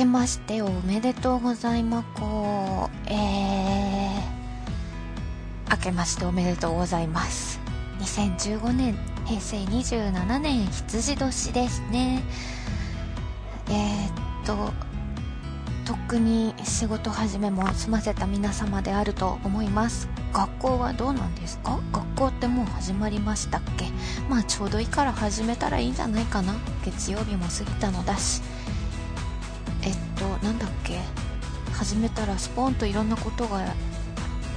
けましておめでとうございまこえー、明けましておめでとうございます。2015年平成27年羊年ですね。えー、っととっくに仕事始めも済ませた皆様であると思います。学校はどうなんですか？学校ってもう始まりましたっけ？まあちょうどいいから始めたらいいんじゃないかな。月曜日も過ぎたのだし。えっとなんだっけ？始めたらスポーンといろんなことが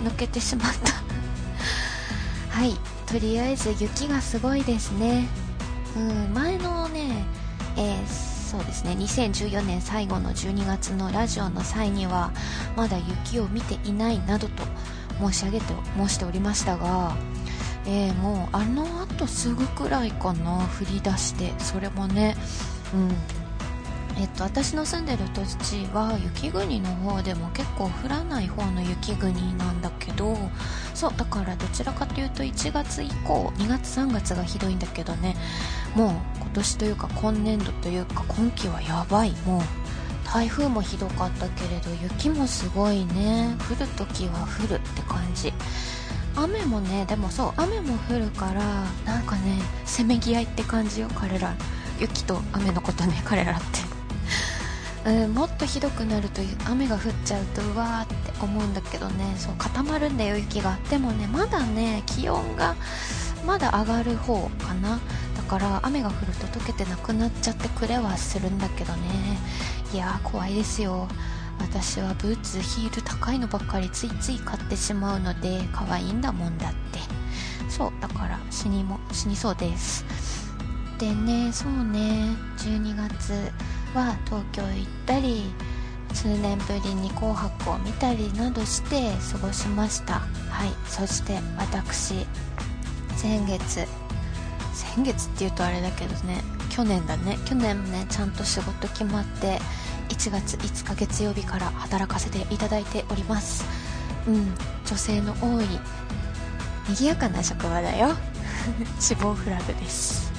抜けてしまった。はい。とりあえず雪がすごいですね。うん。前のねえー、そうですね。2014年最後の12月のラジオの際にはまだ雪を見ていないなどと申し上げて申しておりましたがえー、もうあのあとすぐくらいかな。降り出してそれもねうん。えっと、私の住んでる土地は雪国の方でも結構降らない方の雪国なんだけどそうだからどちらかというと1月以降2月3月がひどいんだけどね。もう今年というか今年度というか今季はやばい。もう台風もひどかったけれど雪もすごいね。降るときは降るって感じ。雨もねでもそう雨も降るからなんかねせめぎ合いって感じよ彼ら。雪と雨のことね彼らって。うん、もっとひどくなると雨が降っちゃうとうわーって思うんだけどね。そう固まるんだよ雪が。でもねまだね気温がまだ上がる方かな。だから雨が降ると溶けてなくなっちゃってくれはするんだけどね。いやー怖いですよ。私はブーツヒール高いのばっかりついつい買ってしまうので可愛いんだもんだって。そうだから死にも死にそうです。でねそうね12月は東京行ったり数年ぶりに「紅白」を見たりなどして過ごしました。はいそして私先月。先月っていうとあれだけどね去年だね。去年もねちゃんと仕事決まって1月5日月曜日から働かせていただいております。うん女性の多い賑やかな職場だよ。死亡フラグです。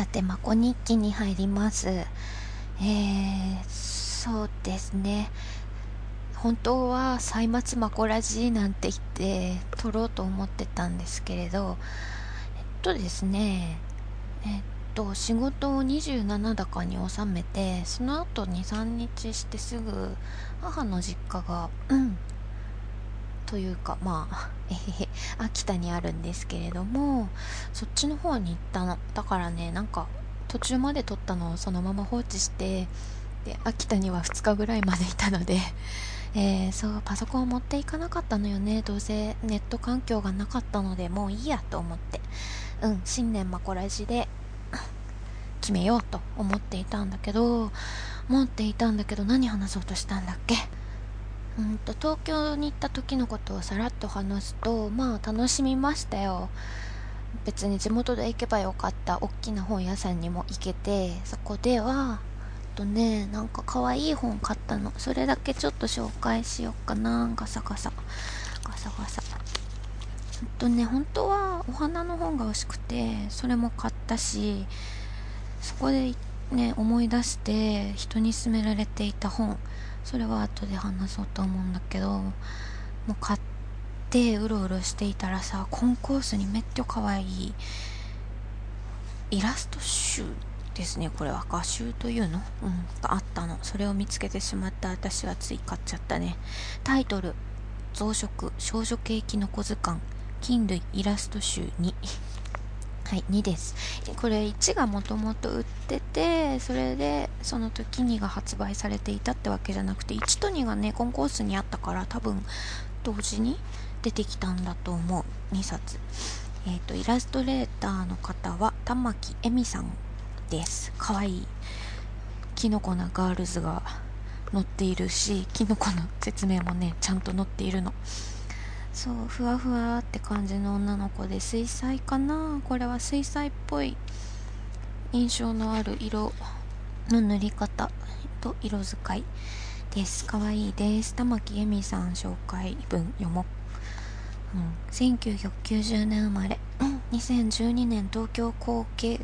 さて、まこ日記に入ります。えー、そうですね。本当は歳末マコラジなんて言って撮ろうと思ってたんですけれど、えっとですね、えっと、仕事を27だかに収めて、その後2、3日してすぐ母の実家が、うん、というかまあえへへ秋田にあるんですけれどもそっちの方に行ったのだからねなんか途中まで撮ったのをそのまま放置してで秋田には2日ぐらいまでいたので えー、そうパソコンを持っていかなかったのよね。どうせネット環境がなかったのでもういいやと思って。うん新年マコラジで 決めようと思っていたんだけど持っていたんだけど何話そうとしたんだっけ？うんと東京に行った時のことをさらっと話すとまあ楽しみましたよ。別に地元で行けばよかった大きな本屋さんにも行けてそこではとねなんか可愛い本買ったの。それだけちょっと紹介しようかな。ガサガサ。ガサガサ。とね本当はお花の本が欲しくてそれも買ったしそこでね思い出して人に勧められていた本。それは後で話そうと思うんだけどもう買ってうろうろしていたらさコンコースにめっちゃ可愛いイラスト集ですねこれは。画集というの？うんがあったの。それを見つけてしまった。私はつい買っちゃったね。タイトル増殖少女系キノコ図鑑。菌類イラスト集2はい、2です。これ1がもともと売ってて、それでその時2が発売されていたってわけじゃなくて、1と2がね、コンコースにあったから多分同時に出てきたんだと思う。2冊。えっ、ー、と、イラストレーターの方は玉木恵美さんです。かわいい。キノコなガールズが載っているし、キノコの説明もね、ちゃんと載っているの。そうふわふわって感じの女の子で水彩かな？これは水彩っぽい印象のある色。の塗り方。と色使い。です。かわいいです。玉木恵美さん紹介文読もう、うん、1990年生まれ。2012年東京工芸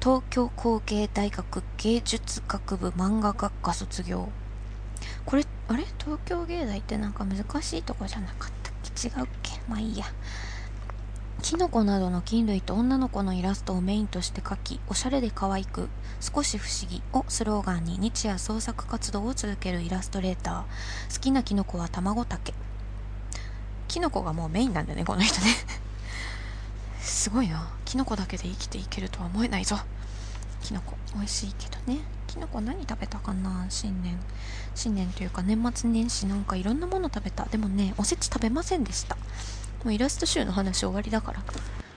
東京工芸大学芸術学部漫画学科卒業。これあれ？東京芸大ってなんか難しいとこじゃなかったっけ？違うっけ？まあいいやキノコなどの菌類と女の子のイラストをメインとして描き、おしゃれで可愛く、少し不思議をスローガンに日夜創作活動を続けるイラストレーター。好きなキノコは卵竹。キノコがもうメインなんだね、この人ね すごいな。キノコだけで生きていけるとは思えないぞ。キノコ、美味しいけどね。キノコ何食べたかな？新年。新年というか年末年始なんかいろんなもの食べた。でもね、おせち食べませんでした。もうイラスト集の話終わりだから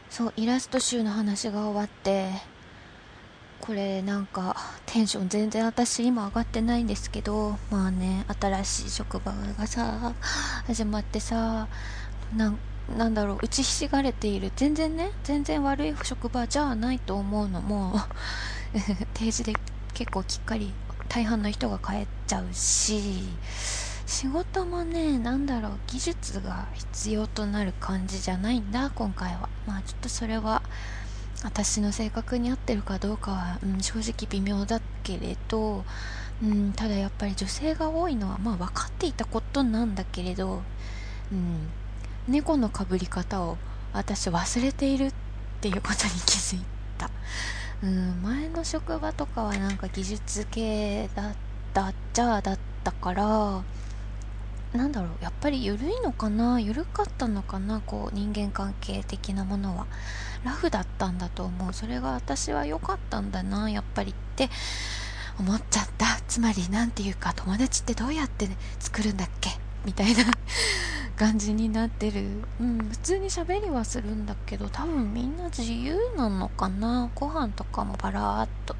そうイラスト集の話が終わってこれなんかテンション全然私今上がってないんですけどまあね新しい職場がさ始まってさなんだろう打ちひしがれている全然ね全然悪い職場じゃないと思うのも定時 で結構きっかり大半の人が帰っちゃうし仕事もね、なんだろう、技術が必要となる感じじゃないんだ、今回は。まあちょっとそれは、私の性格に合ってるかどうかは、うん、正直微妙だけれど、うん、ただやっぱり女性が多いのは、まあ分かっていたことなんだけれど、うん、猫のかぶり方を私忘れているっていうことに気づいた。うん、前の職場とかはなんか技術系だったっちゃだったから、なんだろうやっぱり緩いのかな緩かったのかなこう人間関係的なものは。ラフだったんだと思う。それが私は良かったんだなやっぱりって思っちゃった。つまり何て言うか友達ってどうやって作るんだっけみたいな 感じになってる。うん普通に喋りはするんだけど多分みんな自由なのかな？ご飯とかもバラーっと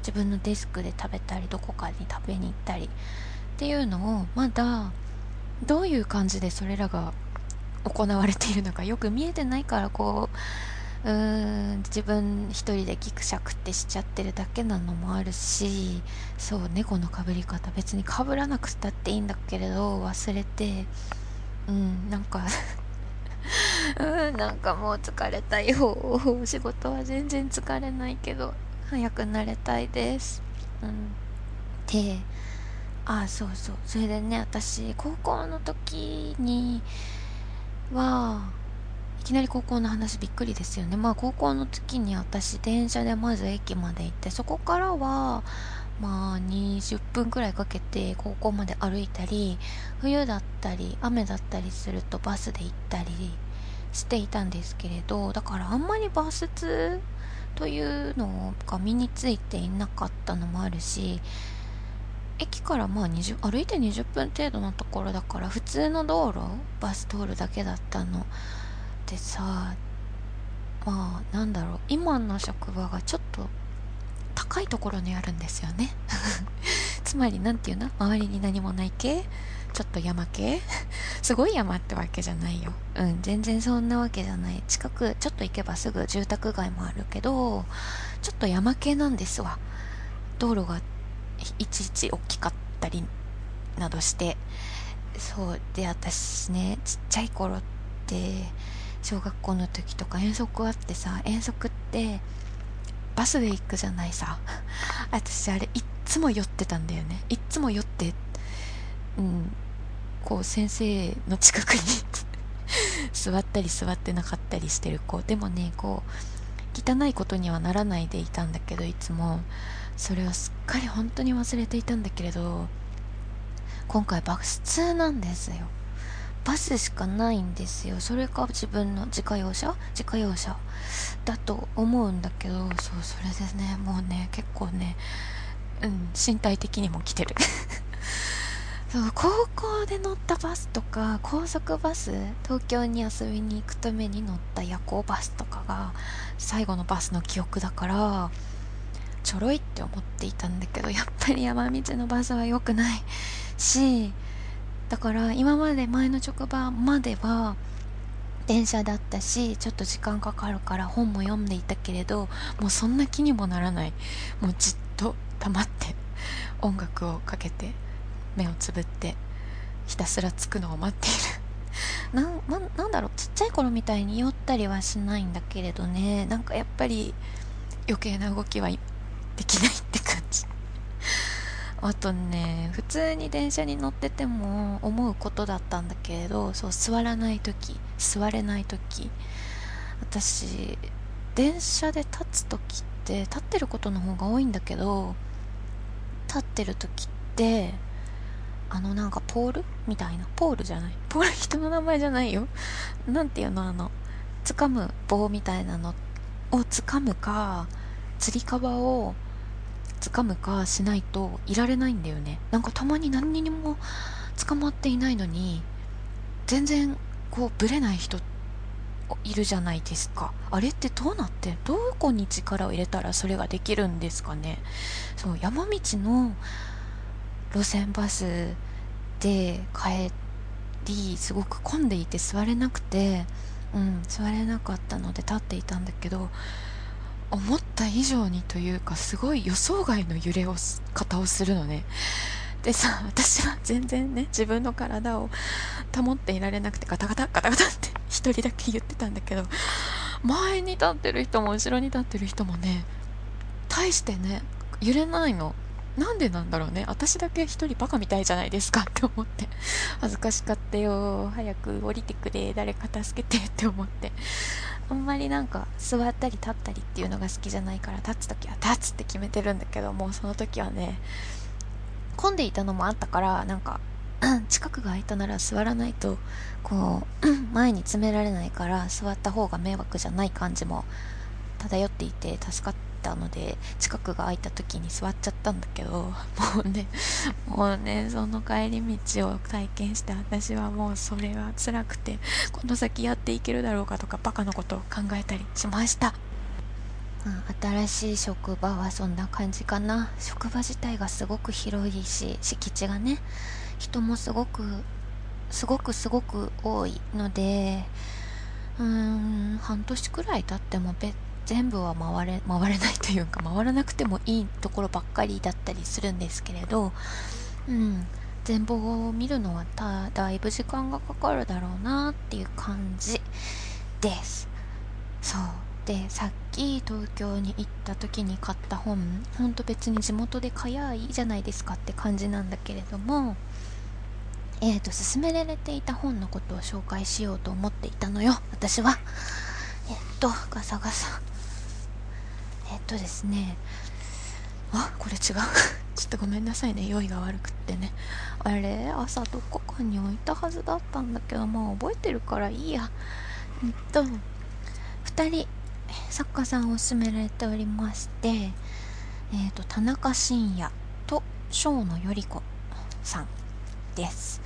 自分のデスクで食べたりどこかに食べに行ったりっていうのをまだどういう感じでそれらが行われているのかよく見えてないからこううーん自分一人でギクシャクってしちゃってるだけなのもあるしそう猫のかぶり方別にかぶらなくたっていいんだけれど忘れてうんなんか うんなんかもう疲れたよ。仕事は全然疲れないけど早く慣れたいです。うん。であそうそう。それでね私高校の時にはきなり高校の話びっくりですよね。まあ高校の時に私電車でまず駅まで行ってそこからはまあ20分くらいかけて高校まで歩いたり冬だったり雨だったりするとバスで行ったりしていたんですけれどだからあんまりバス通というのが身についていなかったのもあるし駅からまあ20歩いて20分程度のところだから普通の道路バス通るだけだったの。でさまあなんだろう今の職場がちょっと高いところにあるんですよね。つまり何て言うの？周りに何もない系？ちょっと山系？すごい山ってわけじゃないよ。うん全然そんなわけじゃない。近くちょっと行けばすぐ住宅街もあるけどちょっと山系なんですわ。道路がいちいち大きかったりなどして。そう。で私ねちっちゃい頃って小学校の時とか遠足あってさ遠足ってバスで行くじゃないさ。私あれいっつも酔ってたんだよね。いっつも酔ってうんこう先生の近くに 座ったり座ってなかったりしてる子。でもねこう汚いことにはならないでいたんだけどいつも。それをすっかり本当に忘れていたんだけれど今回バス通なんですよ。バスしかないんですよ。それか自分の自家用車？自家用車。だと思うんだけどそうそれでねもうね結構ねうん身体的にも来てる。そう高校で乗ったバスとか高速バス？東京に遊びに行くために乗った夜行バスとかが最後のバスの記憶だからちょろいって思っていたんだけどやっぱり山道のバスは良くないしだから今まで前の職場までは電車だったしちょっと時間かかるから本も読んでいたけれどもうそんな気にもならない。もうじっと黙って音楽をかけて目をつぶってひたすら着くのを待っている。なななんだろう。ちっちゃい頃みたいに酔ったりはしないんだけれどね。なんかやっぱり余計な動きはできない。あとね普通に電車に乗ってても思うことだったんだけれどそう座らない時座れない時。私電車で立つ時って立ってることの方が多いんだけど立ってる時ってあのなんかポール？みたいな。ポールじゃない。ポール？人の名前じゃないよ。なんていうの？あの掴む棒みたいなのを掴むかつり革を掴むかしないといられないんだよね。なんかたまに何にも捕まっていないのに全然こうブレない人いるじゃないですか。あれってどうなってどこに力を入れたらそれができるんですかね？そう山道の路線バスで帰りすごく混んでいて座れなくてうん座れなかったので立っていたんだけど思った以上にというかすごい予想外の揺れを方をするのね。でさ私は全然ね自分の体を保っていられなくてガタガタガタガタって一人だけ言ってたんだけど前に立ってる人も後ろに立ってる人もね大してね揺れないの。なんでなんだろうね。私だけ一人バカみたいじゃないですか。って思って。恥ずかしかったよ早く降りてくれ。誰か助けて。って思って。あんまりなんか座ったり立ったりっていうのが好きじゃないから立つ時は立つって決めてるんだけどもうその時はね混んでいたのもあったからなんか 近くが空いたなら座らないとこう 前に詰められないから座った方が迷惑じゃない感じも漂っていて助かったので近くが空いた時に座っちゃったんだけどもうねもうねその帰り道を体験して私はもうそれは辛くてこの先やっていけるだろうかとかバカなことを考えたりしました。新しい職場はそんな感じかな職場自体がすごく広いし敷地がね人もすごくすごくすごく多いのでうーん半年くらい経っても全部は回れ回れないというか回らなくてもいいところばっかりだったりするんですけれど、うん、全貌を見るのはただいぶ時間がかかるだろうなっていう感じです。そう。でさっき東京に行った時に買った本ほんと別に地元で買やいいじゃないですかって感じなんだけれどもえーと勧められていた本のことを紹介しようと思っていたのよ私は。えっとガサガサ。えっとですね。あこれ違う。ちょっとごめんなさいね。用意が悪くってね。あれ朝どこかに置いたはずだったんだけどまあ覚えてるからいいや。えっと2人作家さんを勧められておりましてえっ、と田中伸也と生野頼子さんです。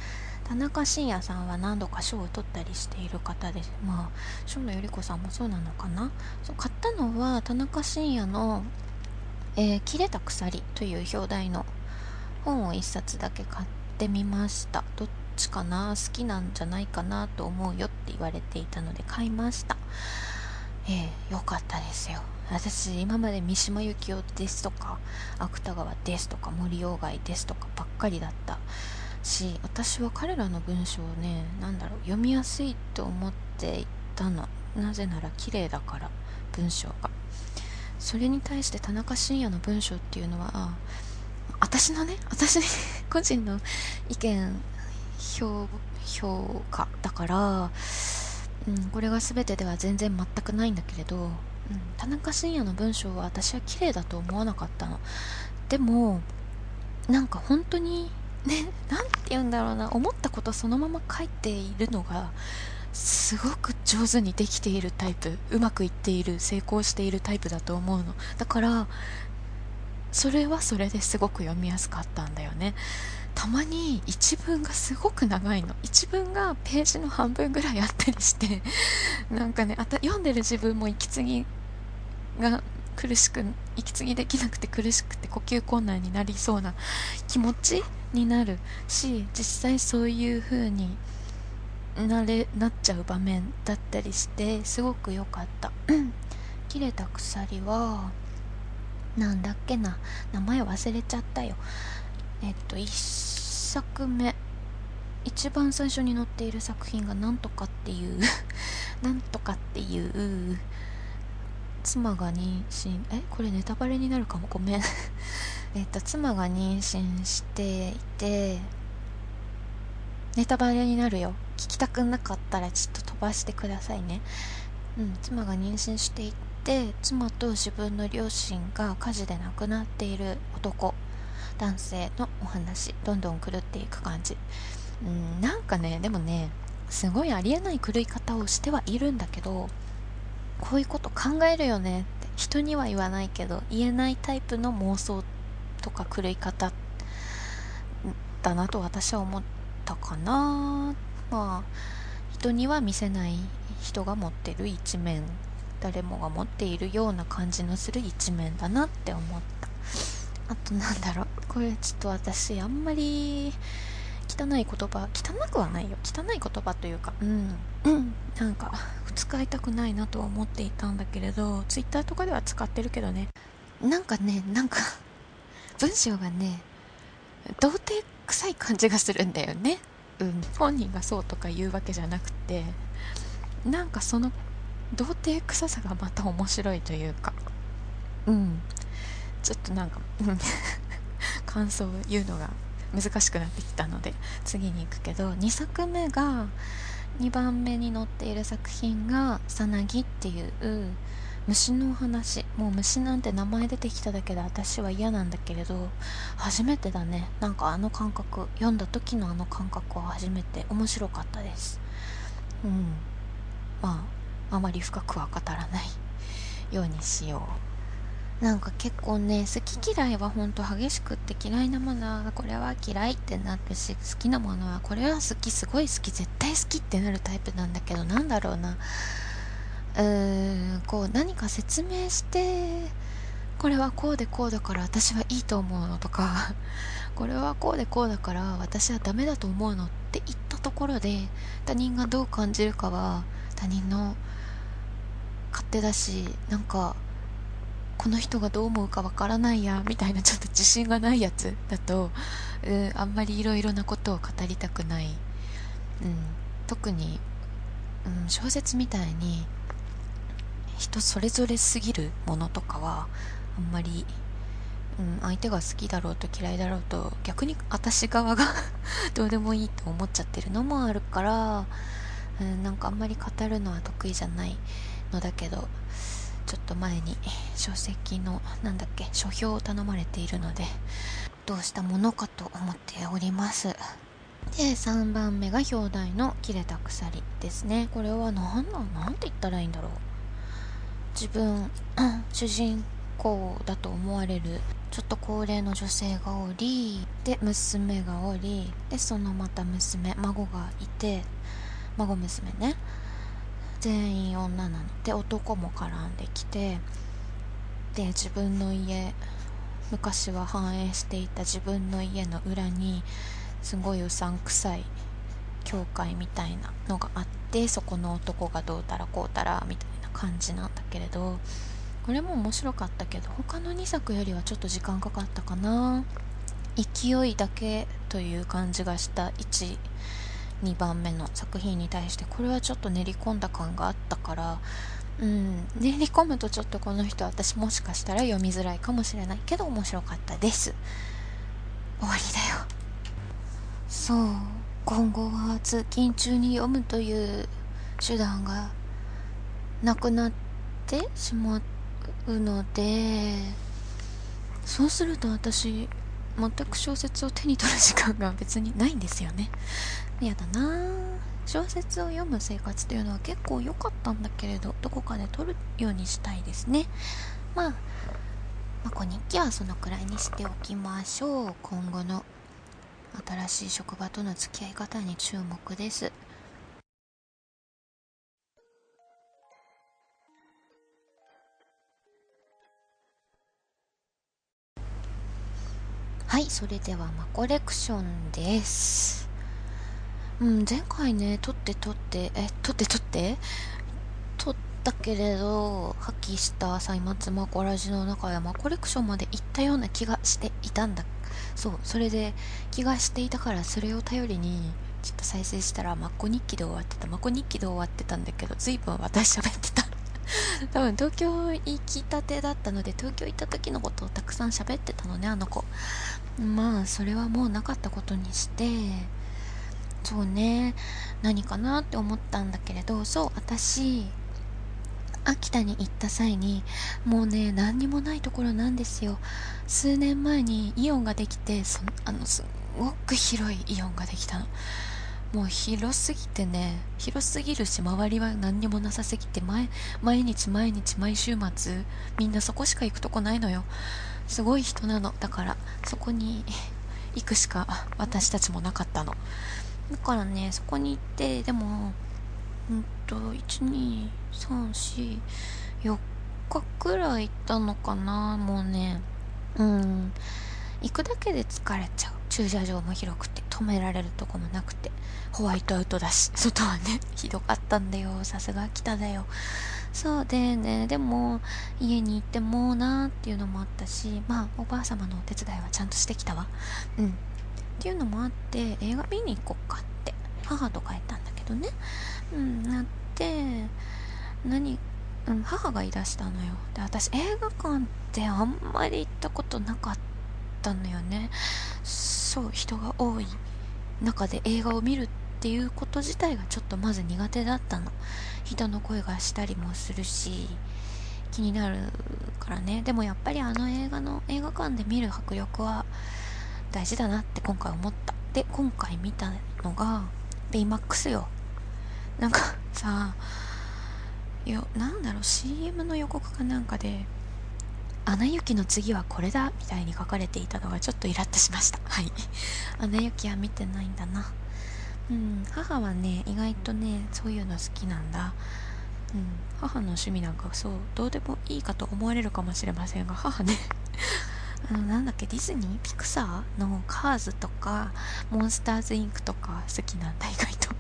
田中伸也さんは何度か賞を取ったりしている方です。まあ生野頼子さんもそうなのかな？そう買ったのは田中伸也の、えー、切れた鎖」という表題の本を1冊だけ買ってみました。どっちかな好きなんじゃないかなと思うよって言われていたので買いました。ええー、よかったですよ。私今まで三島由紀夫ですとか芥川ですとか森鴎外ですとかばっかりだった。し私は彼らの文章をね何だろう読みやすいと思っていたの。なぜなら綺麗だから文章が。それに対して田中伸也の文章っていうのは私のね私 個人の意見評評価だから、うん、これが全てでは全然全くないんだけれど、うん、田中伸也の文章は私は綺麗だと思わなかったの。でもなんか本当にね何て言うんだろうな。思ったことそのまま書いているのがすごく上手にできているタイプ。うまくいっている成功しているタイプだと思うの。だからそれはそれですごく読みやすかったんだよね。たまに一文がすごく長いの。一文がページの半分ぐらいあったりしてなんかねあた読んでる自分も息継ぎが苦しく息継ぎできなくて苦しくて呼吸困難になりそうな気持ちになるし実際そういう風になれなっちゃう場面だったりしてすごく良かった。切れた鎖はなんだっけな。名前忘れちゃったよ。えっと1作目。一番最初に載っている作品がなんとかっていう なんとかっていう妻が妊娠。え？これネタバレになるかも。ごめん。えっと妻が妊娠していてネタバレになるよ。聞きたくなかったらちょっと飛ばしてくださいね。うん妻が妊娠していて妻と自分の両親が火事で亡くなっている男。男性のお話。どんどん狂っていく感じ。うんなんかねでもねすごいありえない狂い方をしてはいるんだけどこういうこと考えるよねって人には言わないけど言えないタイプの妄想っとか狂い方だなと私は思ったかな。まあ人には見せない人が持ってる一面。誰もが持っているような感じのする一面だなって思った。あとなんだろう。これちょっと私あんまり汚い言葉汚くはないよ。汚い言葉というかうん、うん、なんか使いたくないなとは思っていたんだけれど twitter とかでは使ってるけどね。なんかねなんか文章がね童貞臭い感じがするんだよね。うん。本人がそうとか言うわけじゃなくてなんかその童貞臭さがまた面白いというか。うん。ちょっとなんか 感想を言うのが難しくなってきたので次に行くけど2作目が2番目に載っている作品が「さなぎ」っていう虫のお話。もう虫なんて名前出てきただけで私は嫌なんだけれど初めてだね。なんかあの感覚読んだ時のあの感覚は初めて面白かったです。うん。まああまり深くは語らないようにしよう。なんか結構ね好き嫌いはほんと激しくって嫌いなものはこれは嫌いってなるし好きなものはこれは好きすごい好き絶対好きってなるタイプなんだけどなんだろうな。うんこう何か説明してこれはこうでこうだから私はいいと思うのとか これはこうでこうだから私はダメだと思うのって言ったところで他人がどう感じるかは他人の勝手だしなんかこの人がどう思うかわからないやみたいなちょっと自信がないやつだと、うん、あんまりいろいろなことを語りたくない、うん、特に、うん、小説みたいに人それぞれすぎるものとかはあんまり、うん、相手が好きだろうと嫌いだろうと逆に私側が どうでもいいと思っちゃってるのもあるから、うん、なんかあんまり語るのは得意じゃないのだけどちょっと前に書籍のなんだっけ書評を頼まれているのでどうしたものかと思っております。で3番目が表題の切れた鎖ですね。これは何なんて言ったらいいんだろう。自分主人公だと思われるちょっと高齢の女性がおりで娘がおりでそのまた娘孫がいて孫娘ね。全員女なので男も絡んできてで自分の家昔は繁栄していた自分の家の裏にすごいうさんくさい教会みたいなのがあってそこの男がどうたらこうたらみたいな。感じなんだけれどこれも面白かったけど他の2作よりはちょっと時間かかったかな。勢いだけという感じがした。1 2番目の作品に対して。これはちょっと練り込んだ感があったから。うん。練り込むとちょっとこの人私もしかしたら読みづらいかもしれないけど面白かったです。終わりだよ。そう。今後は通勤中に読むという手段がなくなってしまうのでそうすると私全く小説を手に取る時間が別にないんですよね。やだな。小説を読む生活というのは結構良かったんだけれどどこかで撮るようにしたいですね。まあまこ日記はそのくらいにしておきましょう。今後の新しい職場との付き合い方に注目です。はいそれではマコレクションです。うん前回ね撮って撮ってえ撮って撮って？撮ったけれど破棄した歳末マコラジの中山コレクションまで行ったような気がしていたんだ。そうそれで気がしていたからそれを頼りにちょっと再生したらマコ日記で終わってた。マコ日記で終わってたんだけど随分私喋ってた多分東京行きたてだったので東京行った時のことをたくさん喋ってたのねあの子。まあそれはもうなかったことにしてそうね何かなって思ったんだけれどそう私秋田に行った際にもうね何にもないところなんですよ。数年前にイオンができてそあのすごく広いイオンができたの。もう広すぎてね広すぎるし周りは何にもなさすぎて毎毎日毎日毎週末みんなそこしか行くとこないのよ。すごい人なの。だからそこに行くしか私たちもなかったの。だからねそこに行ってでもうんと12344日くらい行ったのかなもうね。うん。行くだけで疲れちゃう。駐車場も広くて止められるとこもなくてホワイトアウトだし外はね ひどかったんだよ。さすが北だよ。そうでねでも家に行ってもうなーっていうのもあったしまあおばあ様のお手伝いはちゃんとしてきたわ。うん。っていうのもあって映画見に行こっかって母とか言ったんだけどね。うんなって何うん、母が言い出したのよ。で私映画館ってあんまり行ったことなかった。のよね。そう人が多い中で映画を見るっていうこと自体がちょっとまず苦手だったの。人の声がしたりもするし気になるからね。でもやっぱりあの映画の映画館で見る迫力は大事だなって今回思った。で今回見たのがベイマックスよ。なんかさよなんだろう CM の予告かなんかで「アナ雪の次はこれだ」みたいに書かれていたのがちょっとイラッとしました。はい。アナ雪は見てないんだな。うん。母はね意外とねそういうの好きなんだ。うん。母の趣味なんかそうどうでもいいかと思われるかもしれませんが母ね。あのなんだっけディズニー？ピクサー？のカーズとかモンスターズインクとか好きなんだ意外と。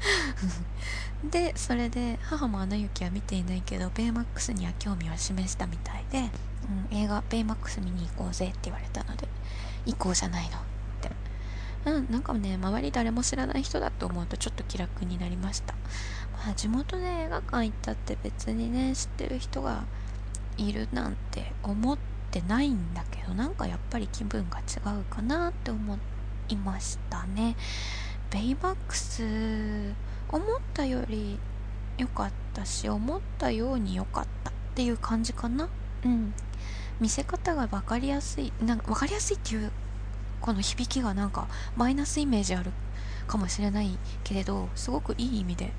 でそれで母も「アナ雪」は見ていないけどベイマックスには興味を示したみたいで、うん、映画「ベイマックス見に行こうぜ」って言われたので「行こうじゃないの」って。うんなんかね周り誰も知らない人だと思うとちょっと気楽になりました。まあ地元で映画館行ったって別にね知ってる人がいるなんて思ってないんだけどなんかやっぱり気分が違うかなって思いましたね。ベイマックス思ったより良かったし思ったように良かったっていう感じかな。うん。見せ方が分かりやすいなんか分かりやすいっていうこの響きがなんかマイナスイメージあるかもしれないけれどすごくいい意味で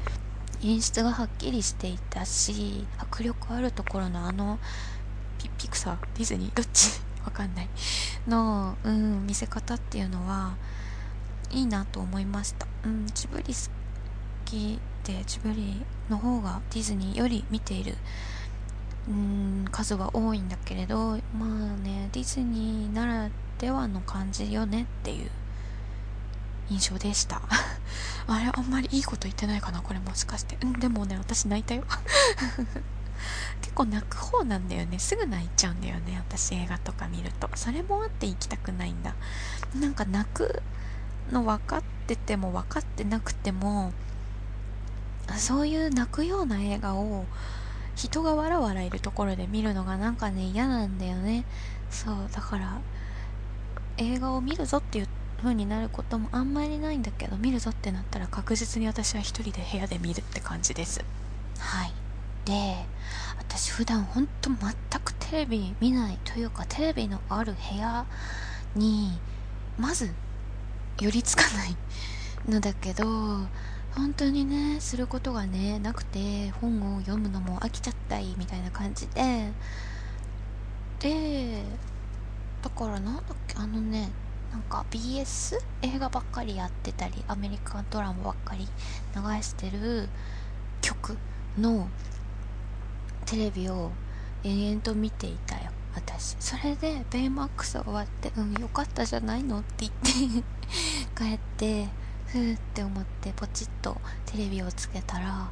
演出がはっきりしていたし迫力あるところのあのピピクサーディズニー？どっち？わかんない。の、うん、見せ方っていうのはいいなと思いました、うん、ジブリ好きでジブリの方がディズニーより見ているうん数は多いんだけれどまあねディズニーならではの感じよねっていう印象でした。あれあんまりいいこと言ってないかなこれもしかして。うんでもね私泣いたよ。結構泣く方なんだよね。すぐ泣いちゃうんだよね私映画とか見ると。それもあって行きたくないんだ。なんか泣くの分かってても分かってなくてもそういう泣くような映画を人がわらわらいるところで見るのがなんかね嫌なんだよね。そうだから映画を見るぞっていう風になることもあんまりないんだけど見るぞってなったら確実に私は一人で部屋で見るって感じです。はい。で私普段ほんと全くテレビ見ないというかテレビのある部屋にまず寄りつかないのだけど本当にねすることがねなくて本を読むのも飽きちゃったりみたいな感じで。でだからなんだっけあのねなんか BS 映画ばっかりやってたりアメリカンドラマばっかり流してる曲のテレビを延々と見ていたよ私。それでベイマックス終わって「うんよかったじゃないの?」って言って 帰ってふーって思ってポチッとテレビをつけたら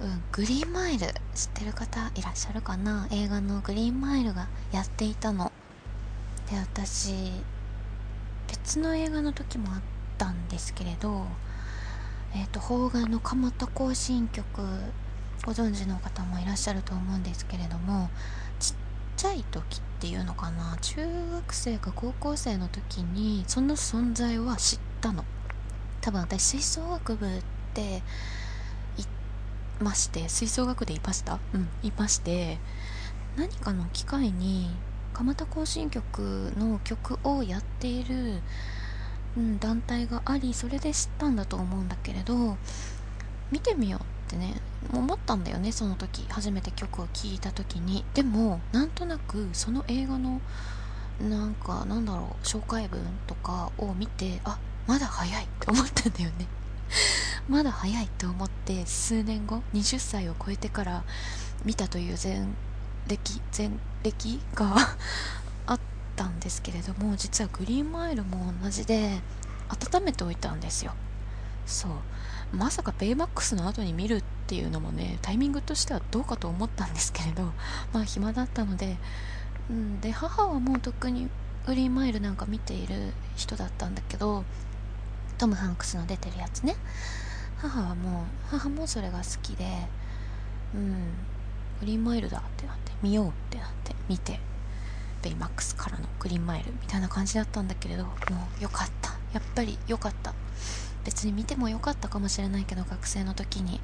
うん、グリーンマイル知ってる方いらっしゃるかな？映画のグリーンマイルがやっていたの。で私別の映画の時もあったんですけれどえっ、ー、と邦画の蒲田行進曲ご存知の方もいらっしゃると思うんですけれどもちっちゃい時っていうのかな？中学生か高校生の時にその存在は知ったの。多分私吹奏楽部っていまして吹奏楽でいました？うんいまして。何かの機会に蒲田行進曲の曲をやっている、うん、団体がありそれで知ったんだと思うんだけれど見てみようってね。思ったんだよねその時初めて曲を聴いた時に。でもなんとなくその映画のなんかなんだろう紹介文とかを見てあまだ早いって思ったんだよね。まだ早いと思って数年後20歳を超えてから見たという前歴前歴が あったんですけれども実はグリーンマイルも同じで温めておいたんですよ。そう。まさかベイマックスの後に見るっていうのもねタイミングとしてはどうかと思ったんですけれどまあ暇だったので、うん、で母はもうとっくにグリーンマイルなんか見ている人だったんだけどトム・ハンクスの出てるやつね。母はもう母もそれが好きでうんグリーンマイルだってなって見ようってなって見てベイマックスからのグリーンマイルみたいな感じだったんだけれどもうよかった。やっぱりよかった。別に見てもよかったかもしれないけど学生の時に。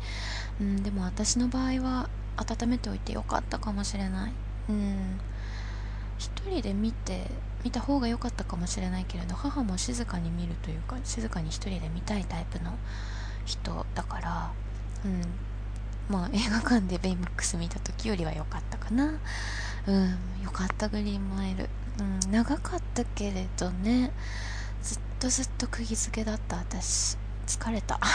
うんでも私の場合は温めておいてよかったかもしれない。うん。一人で見て見た方が良かったかもしれないけれど母も静かに見るというか静かに一人で見たいタイプの人だからうん。まあ映画館でベイマックス見た時よりは良かったかな。うん良かったグリーンマイルうん長かったけれどね。とずっと釘付けだった私疲れた。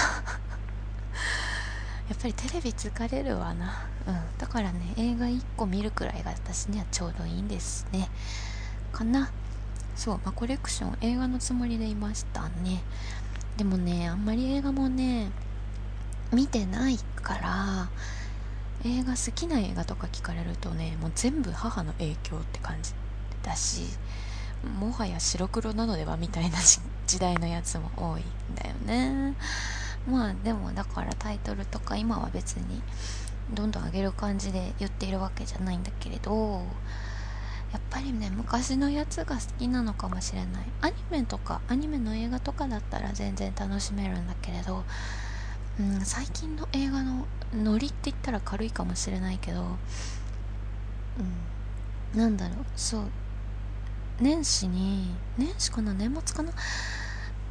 やっぱりテレビ疲れるわな。うん。だからね映画1個見るくらいが私にはちょうどいいんですね。かな。そう、まあ、コレクション映画のつもりでいましたね。でもねあんまり映画もね見てないから映画好きな映画とか聞かれるとねもう全部母の影響って感じだしもはや白黒なのではみたいな時代のやつも多いんだよね。まあでもだからタイトルとか今は別にどんどん上げる感じで言っているわけじゃないんだけれどやっぱりね昔のやつが好きなのかもしれない。アニメとかアニメの映画とかだったら全然楽しめるんだけれど、うん、最近の映画のノリって言ったら軽いかもしれないけど、うん、なんだろうそう年始に年始かな？年末かな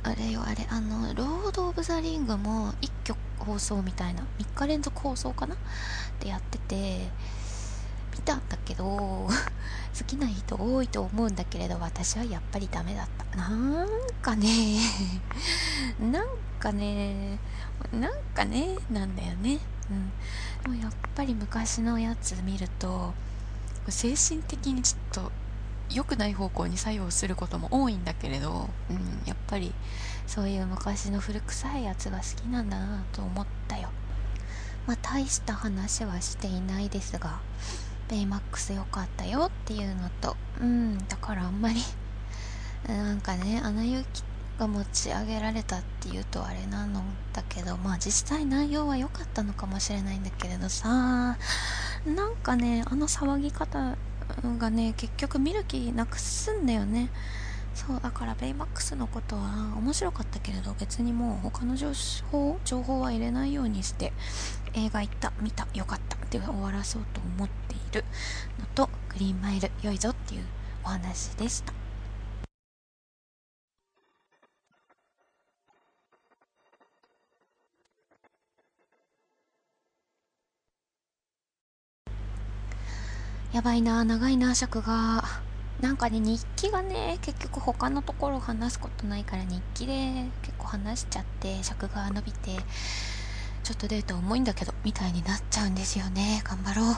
あれよあれあの「ロード・オブ・ザ・リング」も一挙放送みたいな3日連続放送かな？ってやってて見たんだけど 好きな人多いと思うんだけれど私はやっぱりダメだった。なんかね なんかねなんかねなんだよね。うん。でもやっぱり昔のやつ見ると精神的にちょっと良くない方向に作用することも多いんだけれど、うん、やっぱりそういう昔の古臭いやつが好きなんだなと思ったよ。まあ大した話はしていないですがベイマックス良かったよっていうのとうんだからあんまり なんかねアナ雪が持ち上げられたっていうとあれなのだけどまあ実際内容は良かったのかもしれないんだけれどさなんかねあの騒ぎ方がね結局見る気なくすんだよね。そうだからベイマックスのことは面白かったけれど別にもう他の情報情報は入れないようにして映画行った見たよかったで終わらそうと思っているのとグリーンマイル良いぞっていうお話でした。やばいな長いな尺が。なんかね日記がね結局他のところ話すことないから日記で結構話しちゃって尺が伸びてちょっとデータ重いんだけどみたいになっちゃうんですよね。頑張ろう。えっ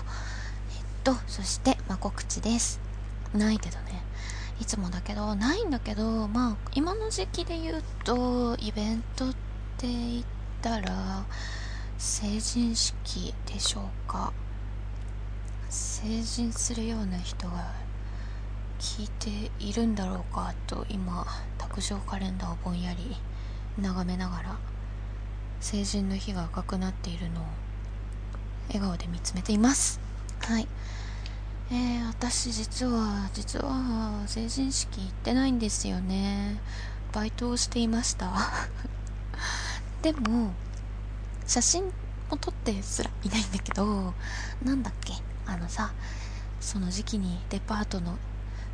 とそして、まあ、告知です。ないけどね。いつもだけどないんだけどまあ今の時期で言うとイベントって言ったら成人式でしょうか。成人するような人が聞いているんだろうかと今卓上カレンダーをぼんやり眺めながら成人の日が赤くなっているのを笑顔で見つめています。はい。えー、私実は実は成人式行ってないんですよね。バイトをしていました。でも写真も撮ってすらいないんだけどなんだっけ？あのさその時期にデパートの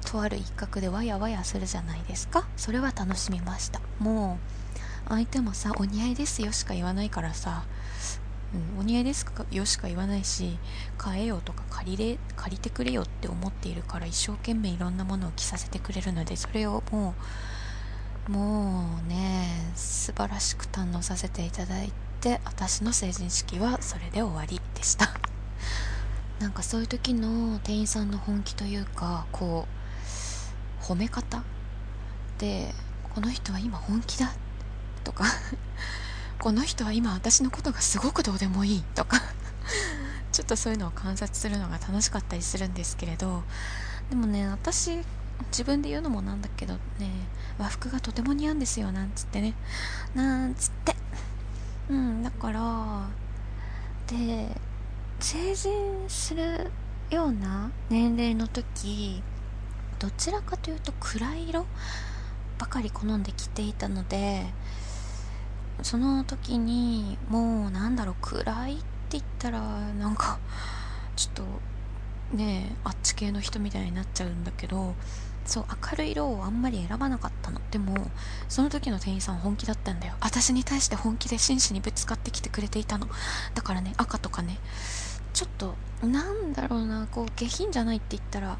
とある一角でわやわやするじゃないですか。それは楽しみました。もう相手もさお似合いですよしか言わないからさ。うん、お似合いですかよしか言わないし買えよとか借りれ借りてくれよって思っているから一生懸命いろんなものを着させてくれるのでそれをもうもうね素晴らしく堪能させていただいて私の成人式はそれで終わりでした。なんかそういう時の店員さんの本気というかこう褒め方？でこの人は今本気だ？とか この人は今私のことがすごくどうでもいい？とか ちょっとそういうのを観察するのが楽しかったりするんですけれどでもね私自分で言うのもなんだけどね和服がとても似合うんですよなんつってね。なんつって。うんだからで成人するような年齢の時どちらかというと暗い色ばかり好んで着ていたのでその時にもうなんだろう暗いって言ったらなんかちょっとねあっち系の人みたいになっちゃうんだけどそう明るい色をあんまり選ばなかったの。でもその時の店員さん本気だったんだよ。私に対して本気で真摯にぶつかってきてくれていたの。だからね赤とかねちょっとなんだろうなこう下品じゃないって言ったら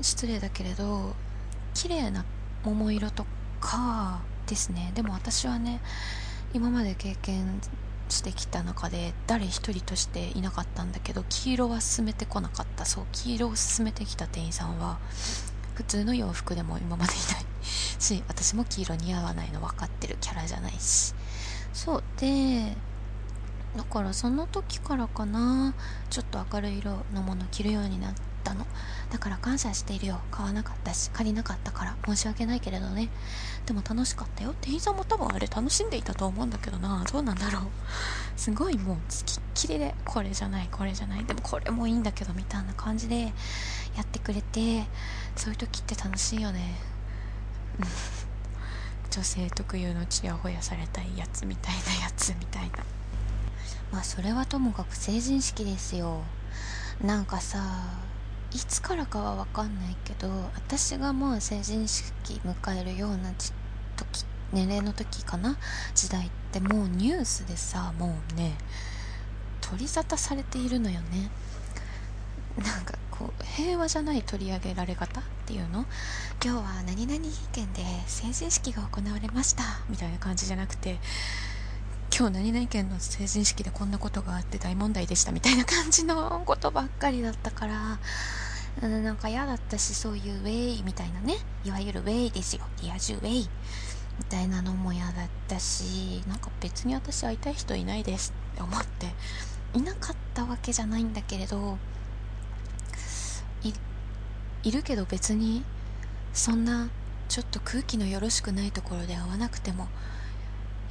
失礼だけれど綺麗な桃色とかですね。でも私はね今まで経験してきた中で誰一人としていなかったんだけど黄色は進めてこなかった。そう黄色を進めてきた店員さんは普通の洋服でも今までいない。し私も黄色似合わないの分かってるキャラじゃないし。そうでだからその時からかな。ちょっと明るい色のもの着るようになったの。だから感謝しているよ。買わなかったし借りなかったから。申し訳ないけれどね。でも楽しかったよ。店員さんも多分あれ楽しんでいたと思うんだけどな。どうなんだろう。すごいもうつきっきりでこれじゃないこれじゃない。でもこれもいいんだけどみたいな感じでやってくれてそういう時って楽しいよね。女性特有のちやほやされたいやつみたいなやつみたいな。まあそれはともかく成人式ですよ。なんかさいつからかは分かんないけど私がもう成人式迎えるような時年齢の時かな？時代ってもうニュースでさもうね取り沙汰されているのよね。なんかこう平和じゃない取り上げられ方っていうの？今日は何々県で成人式が行われました。みたいな感じじゃなくて今日何々県の成人式でこんなことがあって大問題でしたみたいな感じのことばっかりだったからなんか嫌だったしそういうウェイみたいなねいわゆるウェイですよ。リア充ウェイみたいなのも嫌だったしなんか別に私会いたい人いないですって思っていなかったわけじゃないんだけれどいるけど別にそんなちょっと空気のよろしくないところで会わなくても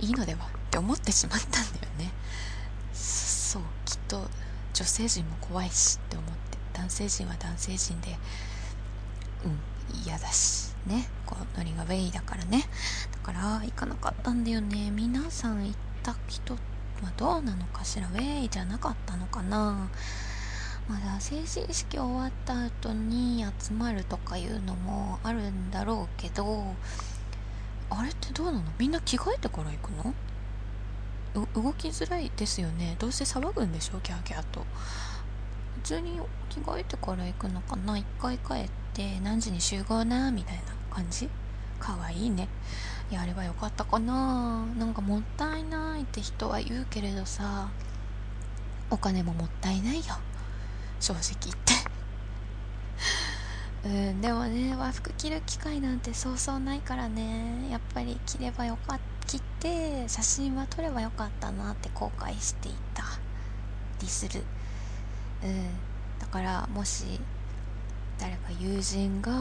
いいのではって思ってしまったんだよね。そうきっと女性陣も怖いしって思って男性陣は男性陣でうん嫌だしね。こうノリがウェイだからね。だから行かなかったんだよね。皆さん行った人はどうなのかしら。ウェイじゃなかったのかな。まだ成人式終わった後に集まるとかいうのもあるんだろうけどあれってどうなの？みんな着替えてから行くの？動きづらいですよね。どうせ騒ぐんでしょ？キャーキャーと。普通に着替えてから行くのかな？一回帰って何時に集合な？みたいな感じ？かわいいね。やればよかったかな？なんかもったいないって人は言うけれどさ。お金ももったいないよ。正直言って。うんでもね和服着る機会なんてそうそうないからね。やっぱり着ればよかっ着て写真は撮ればよかったなって後悔していた。りする。うん。だからもし誰か友人が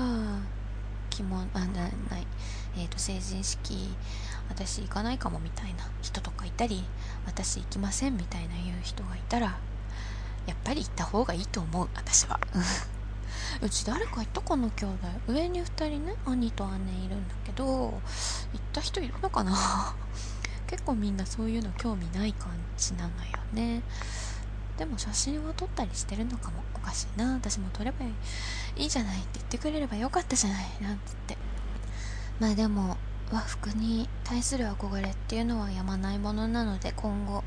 着物あなない。えーと、成人式私行かないかもみたいな人とかいたり私行きませんみたいな言う人がいたらやっぱり行った方がいいと思う私は。うち誰か行ったかな兄弟。上に2人ね兄と姉いるんだけど行った人いるのかな？結構みんなそういうの興味ない感じなのよね。でも写真は撮ったりしてるのかもおかしいな。私も撮ればいいじゃないって言ってくれればよかったじゃない。なんつって。まあでも和服に対する憧れっていうのはやまないものなので今後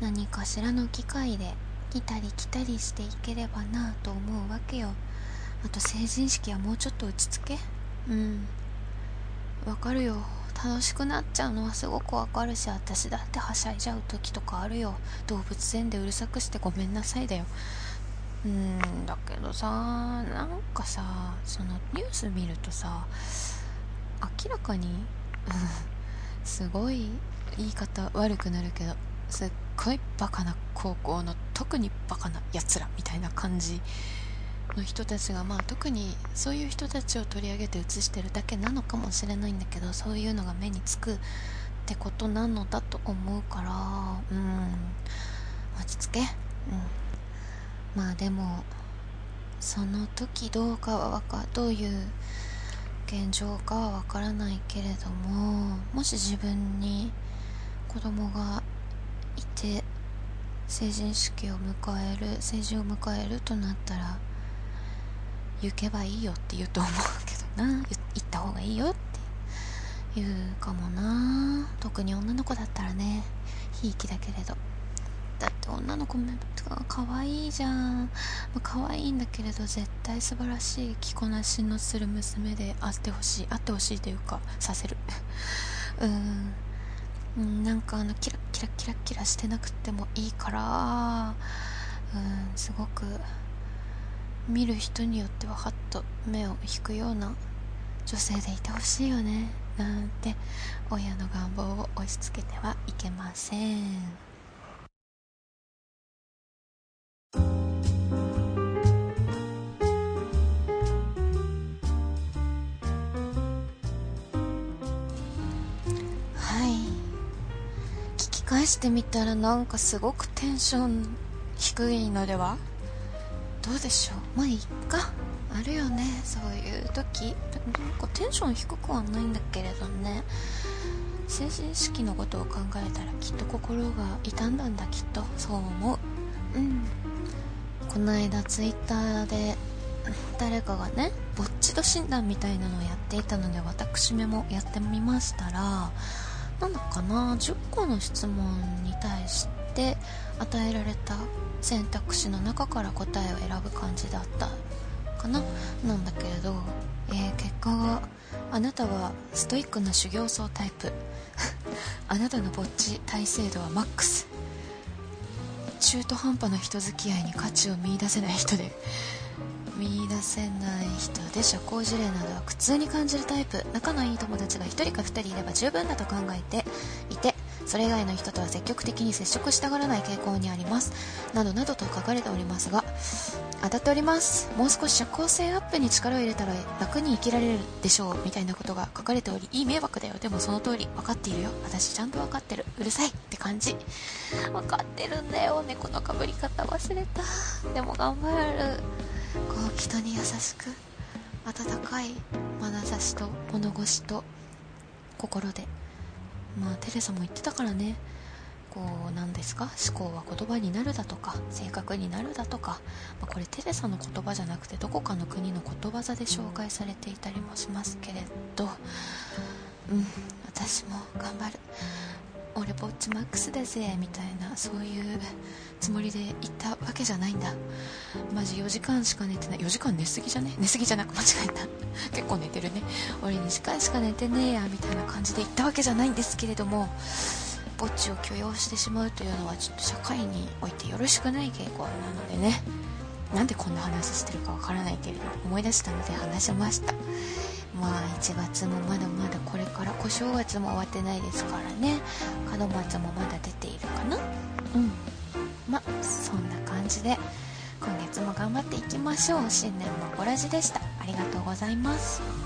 何かしらの機会で来たり来たりしていければなと思うわけよ。あと成人式はもうちょっと落ち着け。うん。わかるよ。楽しくなっちゃうのはすごくわかるし私だってはしゃいじゃう時とかあるよ。動物園でうるさくしてごめんなさいだよ。うん。だけどさなんかさそのニュース見るとさ明らかにすごい言い方悪くなるけどすっごいバカな高校の特にバカなやつらみたいな感じの人たちがまあ特にそういう人たちを取り上げて写してるだけなのかもしれないんだけどそういうのが目につくってことなのだと思うからうん。落ち着け。うん。まあでもその時どうかはわかどういう現状かはわからないけれどももし自分に子供がて成人式を迎える成人を迎えるとなったら行けばいいよって言うと思うけどな。行った方がいいよって言うかもな。特に女の子だったらね。ひいきだけれど。だって女の子も可愛いいじゃん、まあ、可愛いんだけれど絶対素晴らしい着こなしのする娘であってほしいあってほしいというかさせる。うん。うんなんかあのキラキラキラキラしてなくてもいいからうんすごく見る人によってはハッと目を引くような女性でいてほしいよねなんて親の願望を押し付けてはいけません。返してみたらなんかすごくテンション低いのでは？どうでしょう？まあいっか。あるよねそういう時。なんかテンション低くはないんだけれどね。成人式のことを考えたらきっと心が痛んだんだきっと。そう思う。うん。この間ツイッターで誰かがねぼっち度診断みたいなのをやっていたので私めもやってみましたらなんだかな？10個の質問に対して与えられた選択肢の中から答えを選ぶ感じだったかな？なんだけれど、えー、結果があなたはストイックな修行僧タイプ。あなたのぼっち体制度はマックス。中途半端な人付き合いに価値を見いだせない人で。見出せない人で社交辞令などは苦痛に感じるタイプ。仲のいい友達が1人か2人いれば十分だと考えていてそれ以外の人とは積極的に接触したがらない傾向にあります。などなどと書かれておりますが当たっております。もう少し社交性アップに力を入れたら楽に生きられるでしょうみたいなことが書かれておりいい迷惑だよ。でもその通り分かっているよ。私ちゃんと分かってる。うるさいって感じ。分かってるんだよ猫のかぶり方忘れた。でも頑張る。こう人に優しく温かい眼差しと物腰と心で。まあテレサも言ってたからね。こう何ですか？思考は言葉になるだとか性格になるだとか、まあ、これテレサの言葉じゃなくてどこかの国のことわざで紹介されていたりもしますけれど。うん私も頑張る。俺ぼっちマックスだぜみたいなそういうつもりで行ったわけじゃないんだ。マジ4時間しか寝てない。4時間寝すぎじゃね？寝すぎじゃなく間違えた。結構寝てるね。俺2時間しか寝てねえやみたいな感じで行ったわけじゃないんですけれどもぼっちを許容してしまうというのはちょっと社会においてよろしくない傾向なのでね。なんでこんな話してるかわからないけれど思い出したので話しました。まあ1月もまだまだこれから小正月も終わってないですからね。門松もまだ出ているかな？うん。まそんな感じで今月も頑張っていきましょう。新年もごらじでした。ありがとうございます。